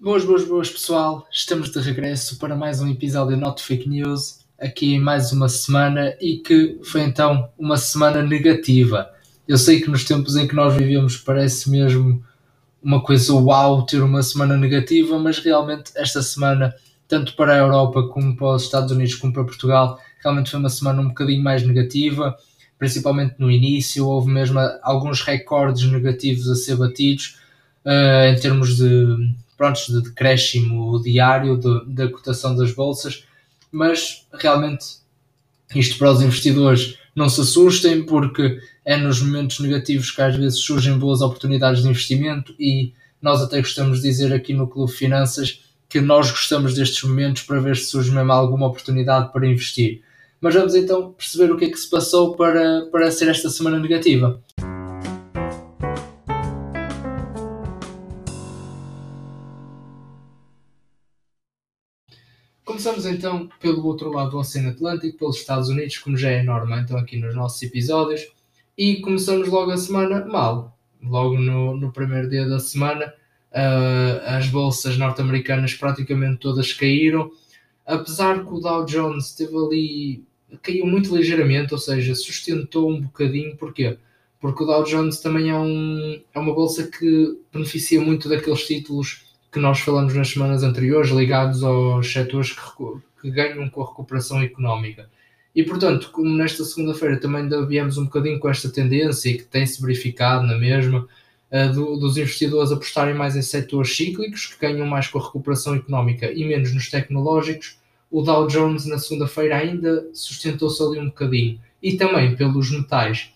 Boas, boas, boas, pessoal. Estamos de regresso para mais um episódio Not Fake News, aqui mais uma semana e que foi então uma semana negativa. Eu sei que nos tempos em que nós vivemos parece mesmo uma coisa uau ter uma semana negativa, mas realmente esta semana, tanto para a Europa como para os Estados Unidos como para Portugal, realmente foi uma semana um bocadinho mais negativa, principalmente no início, houve mesmo alguns recordes negativos a ser batidos uh, em termos de prontos, de decréscimo diário da cotação das bolsas, mas realmente isto para os investidores não se assustem, porque é nos momentos negativos que às vezes surgem boas oportunidades de investimento e nós até gostamos de dizer aqui no Clube Finanças que nós gostamos destes momentos para ver se surge mesmo alguma oportunidade para investir. Mas vamos então perceber o que é que se passou para, para ser esta semana negativa. Começamos então pelo outro lado do Oceano Atlântico, pelos Estados Unidos, como já é norma então aqui nos nossos episódios, e começamos logo a semana mal. Logo no, no primeiro dia da semana, uh, as bolsas norte-americanas praticamente todas caíram, apesar que o Dow Jones esteve ali, caiu muito ligeiramente, ou seja, sustentou um bocadinho, porquê? Porque o Dow Jones também é, um, é uma bolsa que beneficia muito daqueles títulos que nós falamos nas semanas anteriores, ligados aos setores que, que ganham com a recuperação económica. E, portanto, como nesta segunda-feira também viemos um bocadinho com esta tendência e que tem-se verificado na mesma, uh, do, dos investidores apostarem mais em setores cíclicos, que ganham mais com a recuperação económica e menos nos tecnológicos, o Dow Jones na segunda-feira ainda sustentou-se ali um bocadinho. E também pelos metais,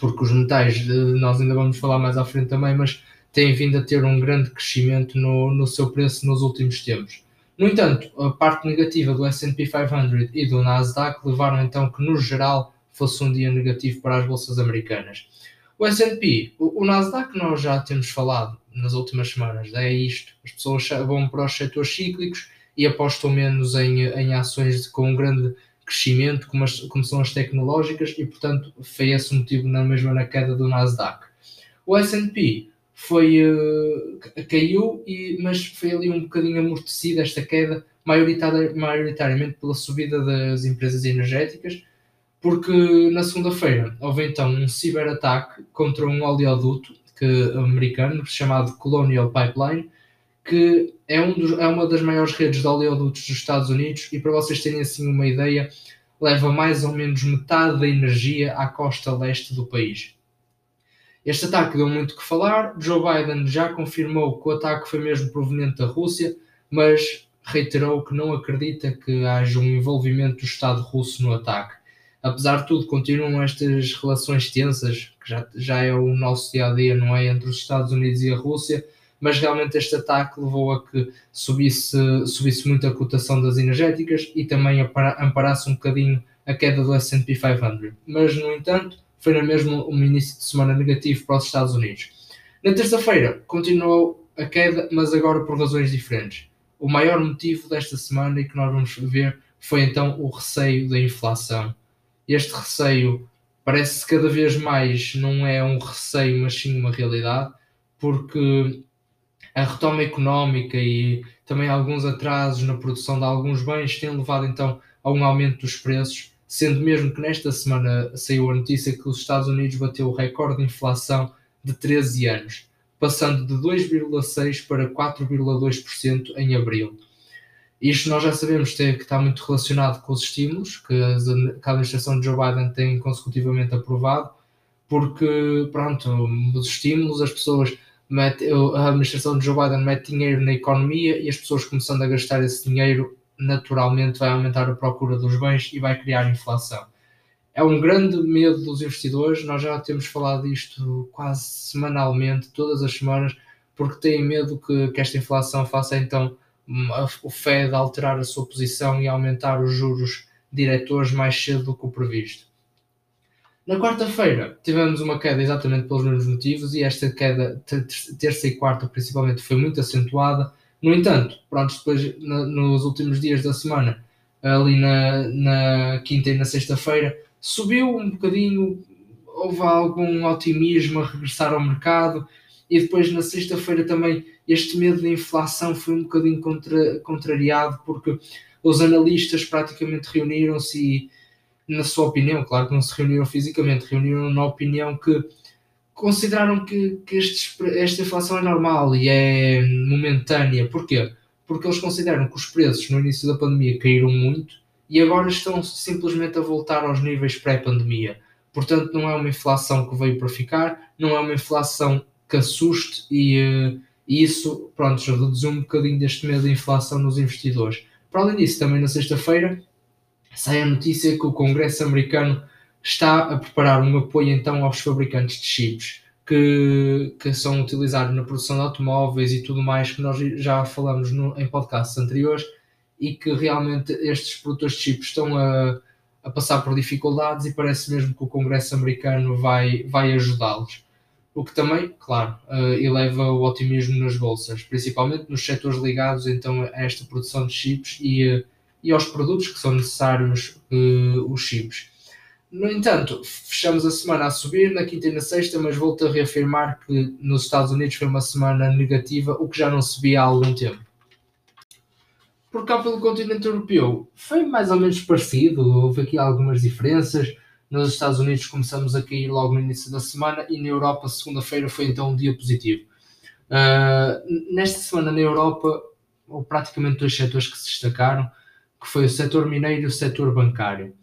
porque os metais, uh, nós ainda vamos falar mais à frente também, mas tem vindo a ter um grande crescimento no, no seu preço nos últimos tempos. No entanto, a parte negativa do S&P 500 e do Nasdaq levaram então que, no geral, fosse um dia negativo para as bolsas americanas. O S&P, o, o Nasdaq nós já temos falado nas últimas semanas, é isto, as pessoas vão para os setores cíclicos e apostam menos em, em ações com um grande crescimento, como, as, como são as tecnológicas, e portanto foi esse motivo na mesma na queda do Nasdaq. O S&P foi, uh, caiu, e, mas foi ali um bocadinho amortecida esta queda, maioritariamente pela subida das empresas energéticas, porque na segunda-feira houve então um ciberataque contra um oleoduto que, americano chamado Colonial Pipeline, que é, um dos, é uma das maiores redes de oleodutos dos Estados Unidos e para vocês terem assim uma ideia, leva mais ou menos metade da energia à costa leste do país. Este ataque deu muito que falar. Joe Biden já confirmou que o ataque foi mesmo proveniente da Rússia, mas reiterou que não acredita que haja um envolvimento do Estado russo no ataque. Apesar de tudo, continuam estas relações tensas, que já, já é o nosso dia a dia, não é? Entre os Estados Unidos e a Rússia, mas realmente este ataque levou a que subisse, subisse muito a cotação das energéticas e também amparasse um bocadinho a queda do SP 500. Mas, no entanto, foi na mesma um início de semana negativo para os Estados Unidos. Na terça-feira continuou a queda, mas agora por razões diferentes. O maior motivo desta semana e que nós vamos ver foi então o receio da inflação. Este receio parece cada vez mais não é um receio, mas sim uma realidade, porque a retoma económica e também alguns atrasos na produção de alguns bens têm levado então a um aumento dos preços sendo mesmo que nesta semana saiu a notícia que os Estados Unidos bateu o recorde de inflação de 13 anos, passando de 2,6% para 4,2% em abril. Isto nós já sabemos que está muito relacionado com os estímulos que a administração de Joe Biden tem consecutivamente aprovado, porque, pronto, os estímulos, as pessoas metem, a administração de Joe Biden mete dinheiro na economia e as pessoas começando a gastar esse dinheiro naturalmente vai aumentar a procura dos bens e vai criar inflação. É um grande medo dos investidores, nós já temos falado disto quase semanalmente, todas as semanas, porque têm medo que, que esta inflação faça então o Fed alterar a sua posição e aumentar os juros diretores mais cedo do que o previsto. Na quarta-feira tivemos uma queda exatamente pelos mesmos motivos e esta queda, terça e quarta principalmente, foi muito acentuada no entanto, pronto, depois na, nos últimos dias da semana, ali na, na quinta e na sexta-feira, subiu um bocadinho, houve algum otimismo a regressar ao mercado e depois na sexta-feira também este medo de inflação foi um bocadinho contra, contrariado porque os analistas praticamente reuniram-se e, na sua opinião, claro que não se reuniram fisicamente, reuniram na opinião que consideraram que, que esta inflação é normal e é momentânea. Porquê? Porque eles consideram que os preços no início da pandemia caíram muito e agora estão simplesmente a voltar aos níveis pré-pandemia. Portanto, não é uma inflação que veio para ficar, não é uma inflação que assuste e, uh, isso, pronto, já reduziu um bocadinho deste medo de inflação nos investidores. Para além disso, também na sexta-feira sai a notícia que o Congresso americano está a preparar um apoio então aos fabricantes de chips que, que são utilizados na produção de automóveis e tudo mais que nós já falamos no, em podcasts anteriores e que realmente estes produtores de chips estão a, a passar por dificuldades e parece mesmo que o Congresso americano vai, vai ajudá-los. O que também, claro, uh, eleva o otimismo nas bolsas, principalmente nos setores ligados então a esta produção de chips e, uh, e aos produtos que são necessários uh, os chips. No entanto, fechamos a semana a subir na quinta e na sexta, mas volto a reafirmar que nos Estados Unidos foi uma semana negativa, o que já não se via há algum tempo. Por cá pelo continente europeu foi mais ou menos parecido, houve aqui algumas diferenças. Nos Estados Unidos começamos a cair logo no início da semana e na Europa, segunda-feira, foi então um dia positivo. Uh, nesta semana na Europa, houve praticamente dois setores que se destacaram, que foi o setor mineiro e o setor bancário.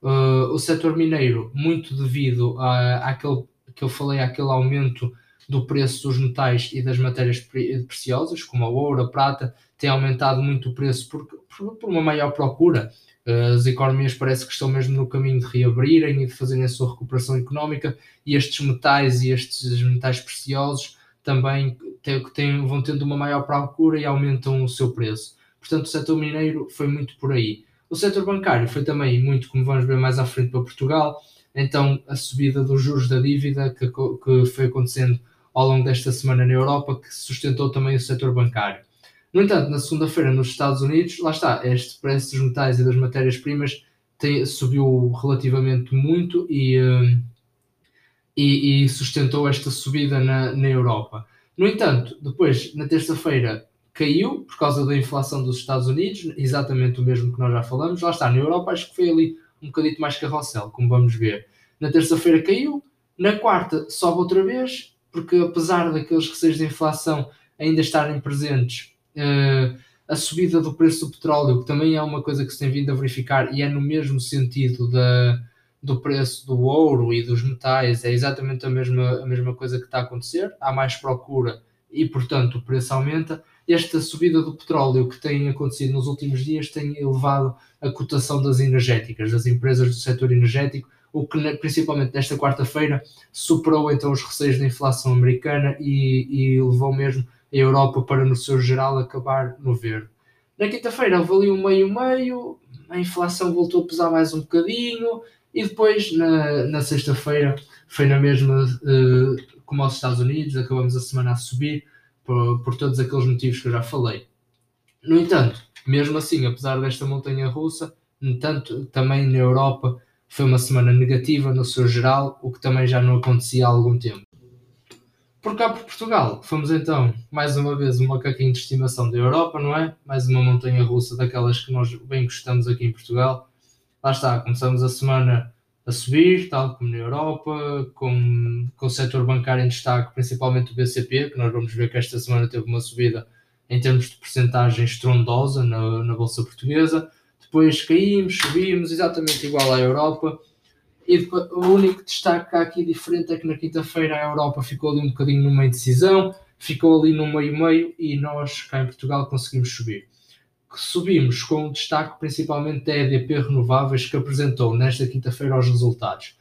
Uh, o setor mineiro, muito devido à, àquele que eu falei, àquele aumento do preço dos metais e das matérias preciosas, como a ouro, a prata, tem aumentado muito o preço por, por, por uma maior procura. Uh, as economias parece que estão mesmo no caminho de reabrirem e de fazerem a sua recuperação económica, e estes metais e estes metais preciosos também têm, vão tendo uma maior procura e aumentam o seu preço. Portanto, o setor mineiro foi muito por aí. O setor bancário foi também muito, como vamos ver mais à frente, para Portugal. Então, a subida dos juros da dívida que, que foi acontecendo ao longo desta semana na Europa, que sustentou também o setor bancário. No entanto, na segunda-feira nos Estados Unidos, lá está, este preço dos metais e das matérias-primas subiu relativamente muito e, eh, e, e, sustentou esta subida na, na Europa. No entanto, depois, na terça-feira, caiu por causa da inflação dos Estados Unidos, exatamente o mesmo que nós já falamos. Lá está, na Europa acho que foi ali um bocadito mais carrossel, como vamos ver. Na terça-feira caiu, na quarta sobe outra vez, porque apesar daqueles receios de inflação ainda estarem presentes, uh, a subida do preço do petróleo, que também é uma coisa que se tem vindo a verificar e é no mesmo sentido da, do preço do ouro e dos metais, é exatamente a mesma, a mesma coisa que está a acontecer. Há mais procura e, portanto, o preço aumenta esta subida do petróleo que tem acontecido nos últimos dias tem elevado a cotação das energéticas, das empresas do setor energético, o que principalmente nesta quarta-feira superou então os receios da inflação americana e, e levou mesmo a Europa para no seu geral acabar no verde. Na quinta-feira um meio-meio, a inflação voltou a pesar mais um bocadinho e depois na, na sexta-feira foi na mesma uh, como aos Estados Unidos, acabamos a semana a subir, por, por todos aqueles motivos que eu já falei. No entanto, mesmo assim, apesar desta montanha russa, no entanto, também na Europa foi uma semana negativa no seu geral, o que também já não acontecia há algum tempo. Por cá por Portugal, fomos então mais uma vez um macaquinho de estimação da Europa, não é? Mais uma montanha russa daquelas que nós bem gostamos aqui em Portugal. Lá está, começamos a semana a subir, tal como na Europa, com, com o setor bancário em destaque, principalmente o BCP, que nós vamos ver que esta semana teve uma subida em termos de porcentagem estrondosa na, na Bolsa Portuguesa. Depois caímos, subimos, exatamente igual à Europa. E depois, o único destaque que há aqui diferente é que na quinta-feira a Europa ficou ali um bocadinho numa indecisão, ficou ali no meio-meio e nós cá em Portugal conseguimos subir subimos com o destaque principalmente da EDP Renováveis, que apresentou nesta quinta-feira os resultados.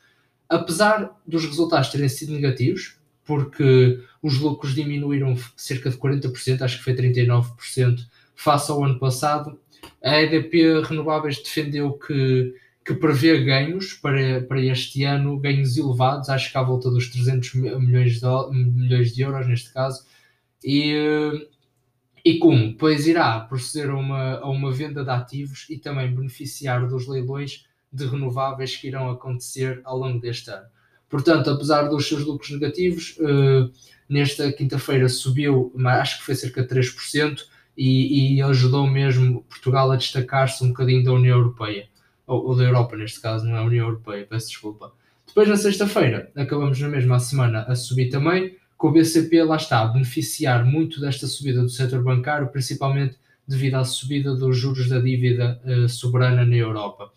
Apesar dos resultados terem sido negativos, porque os lucros diminuíram cerca de 40%, acho que foi 39%, face ao ano passado, a EDP Renováveis defendeu que, que prevê ganhos para, para este ano, ganhos elevados, acho que à volta dos 300 milhões de, milhões de euros neste caso, e e como depois irá proceder a uma, a uma venda de ativos e também beneficiar dos leilões de renováveis que irão acontecer ao longo deste ano. Portanto, apesar dos seus lucros negativos, uh, nesta quinta-feira subiu, acho que foi cerca de 3%, e, e ajudou mesmo Portugal a destacar-se um bocadinho da União Europeia, ou, ou, da Europa neste caso, não é a União Europeia, peço desculpa. Depois, na sexta-feira, acabamos na mesma semana a subir também, com o BCP lá está a beneficiar muito desta subida do setor bancário, principalmente devido à subida dos juros da dívida uh, soberana na Europa.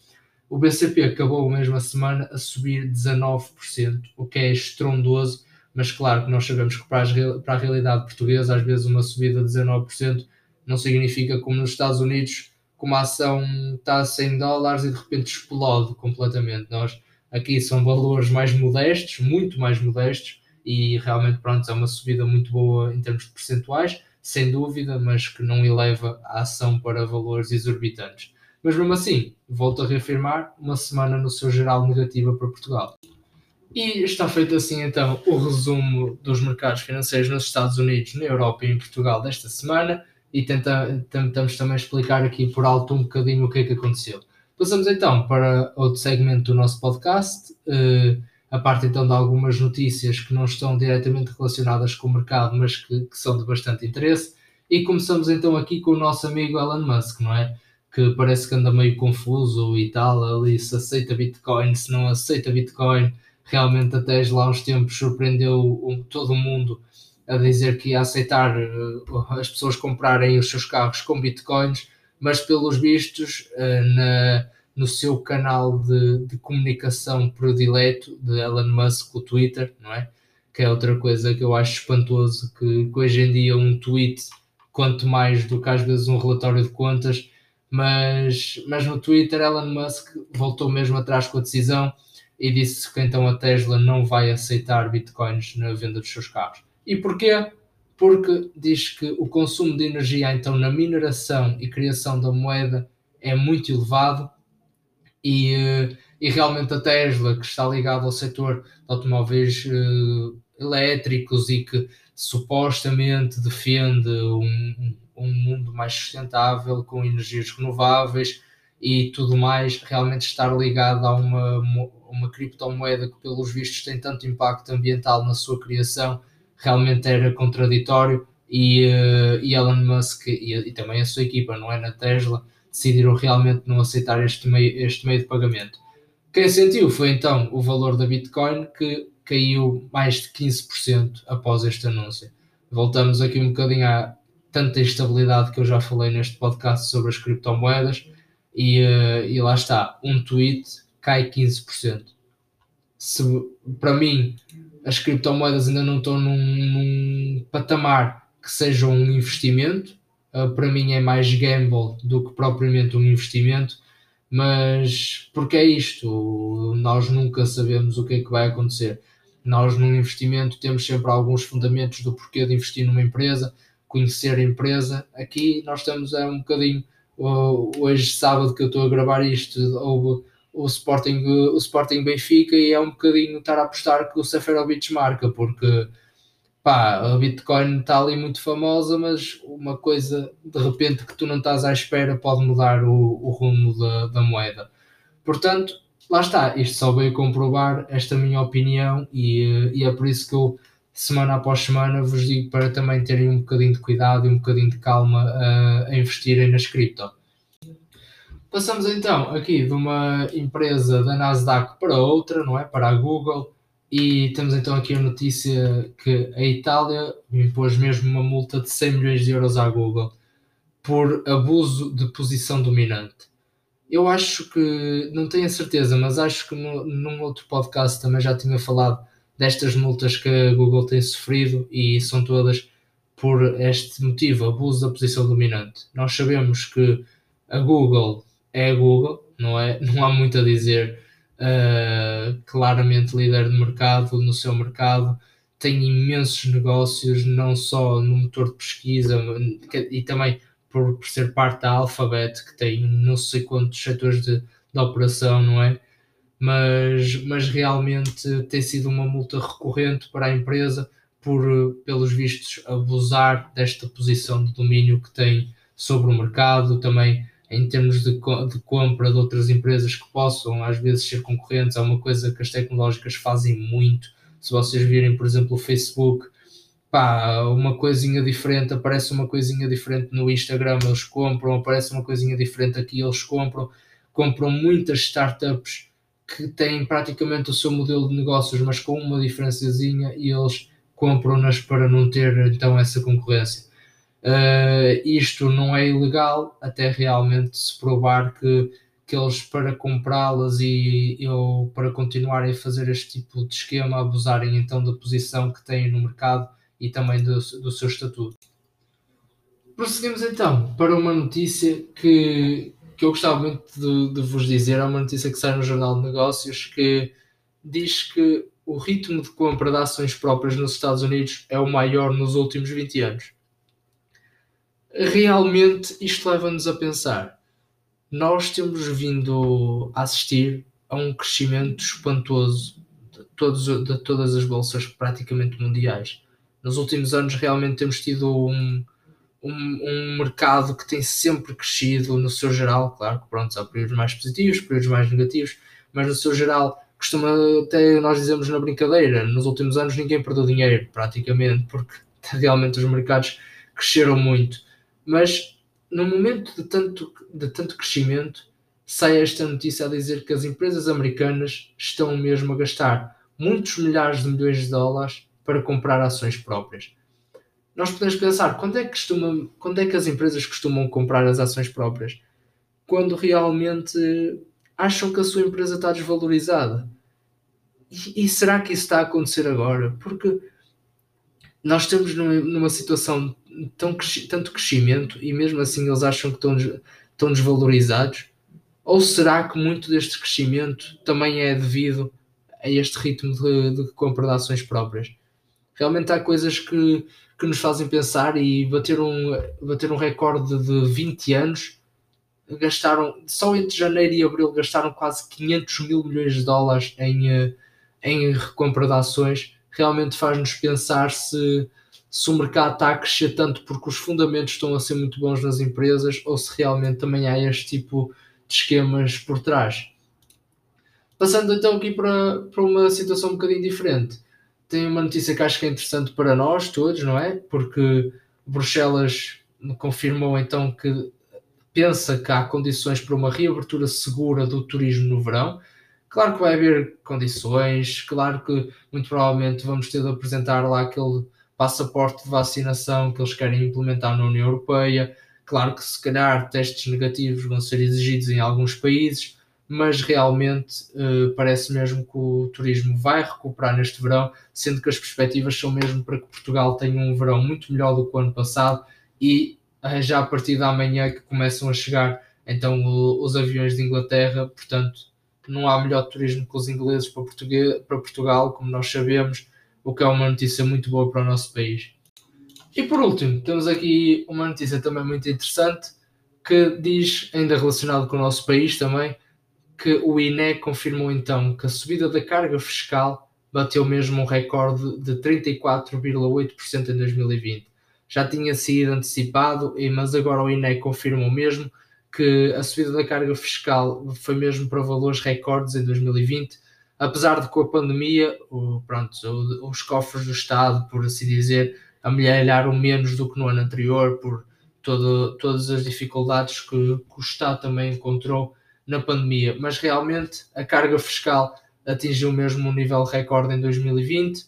O BCP acabou a mesma semana a subir 19%, o que é estrondoso, mas claro que nós sabemos que para, as, para a realidade portuguesa, às vezes uma subida de 19% não significa como nos Estados Unidos, como a ação está a 100 dólares e de repente explode completamente. Nós aqui são valores mais modestos, muito mais modestos, e realmente pronto, é uma subida muito boa em termos de percentuais, sem dúvida, mas que não eleva a ação para valores exorbitantes. Mas mesmo assim, volto a reafirmar, uma semana no seu geral negativa para Portugal. E está feito assim então o resumo dos mercados financeiros nos Estados Unidos, na Europa e em Portugal desta semana e tenta, tentamos também explicar aqui por alto um bocadinho o que é que aconteceu. Passamos então para outro segmento do nosso podcast, uh, a parte então de algumas notícias que não estão diretamente relacionadas com o mercado, mas que, que são de bastante interesse. E começamos então aqui com o nosso amigo Elon Musk, não é? que parece que anda meio confuso e tal, ali se aceita Bitcoin, se não aceita Bitcoin. Realmente a Tesla há uns tempos surpreendeu todo o mundo a dizer que ia aceitar uh, as pessoas comprarem os seus carros com Bitcoins, mas pelos vistos uh, na, no seu canal de, de comunicação predileto de Elon Musk, o Twitter, não é? Que é outra coisa que eu acho espantoso, que, que hoje em dia um tweet, quanto mais do que às vezes um relatório de contas, mas, mas no Twitter Elon Musk voltou mesmo atrás com a decisão e disse que então a Tesla não vai aceitar bitcoins na venda dos seus carros. E porquê? Porque diz que o consumo de energia então na mineração e criação da moeda é muito elevado e, e realmente a Tesla, que está ligada ao setor de automóveis uh, elétricos e que supostamente defende um, um mundo mais sustentável, com energias renováveis e tudo mais, realmente estar ligado a uma, uma criptomoeda que, pelos vistos, tem tanto impacto ambiental na sua criação, realmente era contraditório. E, uh, e Elon Musk e, e, também a sua equipa, não é? Na Tesla, decidiram realmente não aceitar este meio, este meio de pagamento. Quem sentiu foi então o valor da Bitcoin, que caiu mais de 15% após este anúncio. Voltamos aqui um bocadinho à, tanta instabilidade que eu já falei neste podcast sobre as criptomoedas e, uh, e lá está, um tweet cai 15%. Se, para mim, as criptomoedas ainda não estão num, num patamar que seja um investimento, uh, para mim é mais gamble do que propriamente um investimento, mas porque é isto, nós nunca sabemos o que é que vai acontecer. Nós, num investimento, temos sempre alguns fundamentos do porquê de investir numa empresa, conhecer a empresa. Aqui nós estamos a um bocadinho, hoje sábado que eu estou a gravar isto, houve o Sporting, o Sporting Benfica e é um bocadinho estar a apostar que o Seferovic marca, porque pá, a Bitcoin está ali muito famosa, mas uma coisa de repente que tu não estás à espera pode mudar o, o rumo da, da moeda. Portanto, lá está, isto só veio comprovar esta minha opinião e, e é por isso que eu semana após semana, vos digo para também terem um bocadinho de cuidado e um bocadinho de calma uh, a investirem nas cripto. Passamos então aqui de uma empresa da Nasdaq para outra, não é? Para a Google, e temos então aqui a notícia que a Itália impôs mesmo uma multa de 100 milhões de euros à Google por abuso de posição dominante. Eu acho que, não tenho a certeza, mas acho que no, num outro podcast também já tinha falado destas multas que a Google tem sofrido e são todas por este motivo, abuso da posição dominante. Nós sabemos que a Google é a Google, não, é, não há muito a dizer, uh, claramente líder de mercado no seu mercado, tem imensos negócios, não só no motor de pesquisa e também por, por ser parte da Alphabet, que tem não sei quantos setores de, de operação, não é? mas, mas realmente tem sido uma multa recorrente para a empresa por, pelos vistos, abusar desta posição de domínio que tem sobre o mercado, também em termos de, de compra de outras empresas que possam às vezes ser concorrentes, é uma coisa que as tecnológicas fazem muito. Se vocês virem, por exemplo, o Facebook, pá, uma coisinha diferente, aparece uma coisinha diferente no Instagram, eles compram, aparece uma coisinha diferente aqui, eles compram, compram muitas startups que têm praticamente o seu modelo de negócios, mas com uma diferençazinha e eles compram-nas para não ter então essa concorrência. Uh, isto não é ilegal até realmente se provar que, que eles para comprá-las e ou para continuarem a fazer este tipo de esquema abusarem então da posição que têm no mercado e também do, do seu estatuto. Prosseguimos então para uma notícia que, que eu gostava muito de, de vos dizer, é uma notícia que sai no Jornal de Negócios que diz que o ritmo de compra de ações próprias nos Estados Unidos é o maior nos últimos 20 anos realmente isto leva-nos a pensar. Nós temos vindo a assistir a um crescimento espantoso de, todos, de todas as bolsas praticamente mundiais. Nos últimos anos realmente temos tido um, um, um, mercado que tem sempre crescido no seu geral, claro que pronto, há períodos mais positivos, períodos mais negativos, mas no seu geral costuma até nós dizemos na brincadeira, nos últimos anos ninguém perdeu dinheiro praticamente, porque realmente os mercados cresceram muito. Mas no momento de tanto, de tanto crescimento, sai esta notícia a dizer que as empresas americanas estão mesmo a gastar muitos milhares de milhões de dólares para comprar ações próprias. Nós podemos pensar quando é que, costuma, quando é que as empresas costumam comprar as ações próprias? Quando realmente acham que a sua empresa está desvalorizada. E, e será que isso está a acontecer agora? Porque nós estamos numa, situação tão, tanto crescimento e mesmo assim eles acham que estão, estão desvalorizados? Ou será que muito deste crescimento também é devido a este ritmo de, de compra de ações próprias? Realmente há coisas que, que nos fazem pensar e bater um, bater um recorde de 20 anos gastaram, só entre janeiro e abril gastaram quase 500 mil milhões de dólares em, em recompra de ações realmente faz-nos pensar se, se o mercado está a crescer tanto porque os fundamentos estão a ser muito bons nas empresas ou se realmente também há este tipo de esquemas por trás. Passando então aqui para, para uma situação um bocadinho diferente. Tem uma notícia que acho que é interessante para nós todos, não é? Porque Bruxelas confirmou então que pensa que há condições para uma reabertura segura do turismo no verão Claro que vai haver condições, claro que muito provavelmente vamos ter de apresentar lá aquele passaporte de vacinação que eles querem implementar na União Europeia. Claro que se calhar testes negativos vão ser exigidos em alguns países, mas realmente eh, parece mesmo que o turismo vai recuperar neste verão, sendo que as perspectivas são mesmo para que Portugal tenha um verão muito melhor do que o ano passado e eh, já a partir da manhã que começam a chegar então os aviões de Inglaterra, portanto não há melhor turismo que os ingleses para, para Portugal, como nós sabemos, o que é uma notícia muito boa para o nosso país. E por último, temos aqui uma notícia também muito interessante que diz, ainda relacionado com o nosso país também, que o INE confirmou então que a subida da carga fiscal bateu mesmo um recorde de 34,8% em 2020. Já tinha sido antecipado, mas agora o INE confirmou mesmo que a subida da carga fiscal foi mesmo para valores recordes em 2020, apesar de com a pandemia, o, pronto, os cofres do Estado, por assim dizer, amelharam menos do que no ano anterior, por todo, todas as dificuldades que, que o Estado também encontrou na pandemia. Mas realmente a carga fiscal atingiu mesmo um nível recorde em 2020. Uh,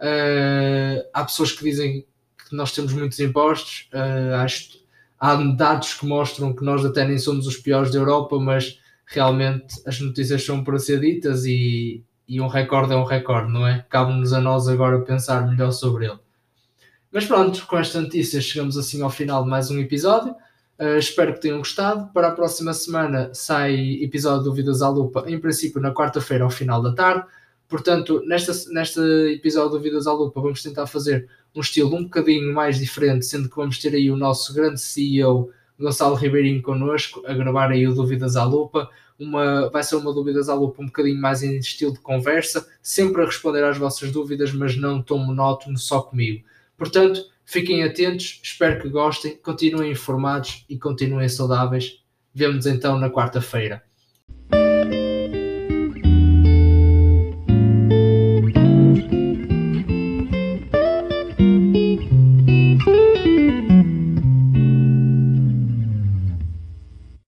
eh, há pessoas que dizem que nós temos muitos impostos, uh, acho há dados que mostram que nós até nem somos os piores da Europa, mas realmente as notícias são para ser ditas e, e um recorde é um recorde, não é? Cabe-nos a nós agora pensar melhor sobre ele. Mas pronto, com esta notícia chegamos assim ao final de mais um episódio. Uh, espero que tenham gostado. Para a próxima semana sai episódio do Vidas à Lupa, em princípio na quarta-feira ao final da tarde. Portanto, nesta, neste episódio do Vidas à Lupa vamos tentar fazer um estilo um bocadinho mais diferente, sendo que vamos ter aí o nosso grande CEO Gonçalo Ribeirinho connosco a gravar aí o Dúvidas à Lupa. Uma, vai ser uma Dúvidas à Lupa um bocadinho mais em estilo de conversa, sempre a responder às vossas dúvidas, mas não tão monótono só comigo. Portanto, fiquem atentos, espero que gostem, continuem informados e continuem saudáveis. Vemos então na quarta-feira.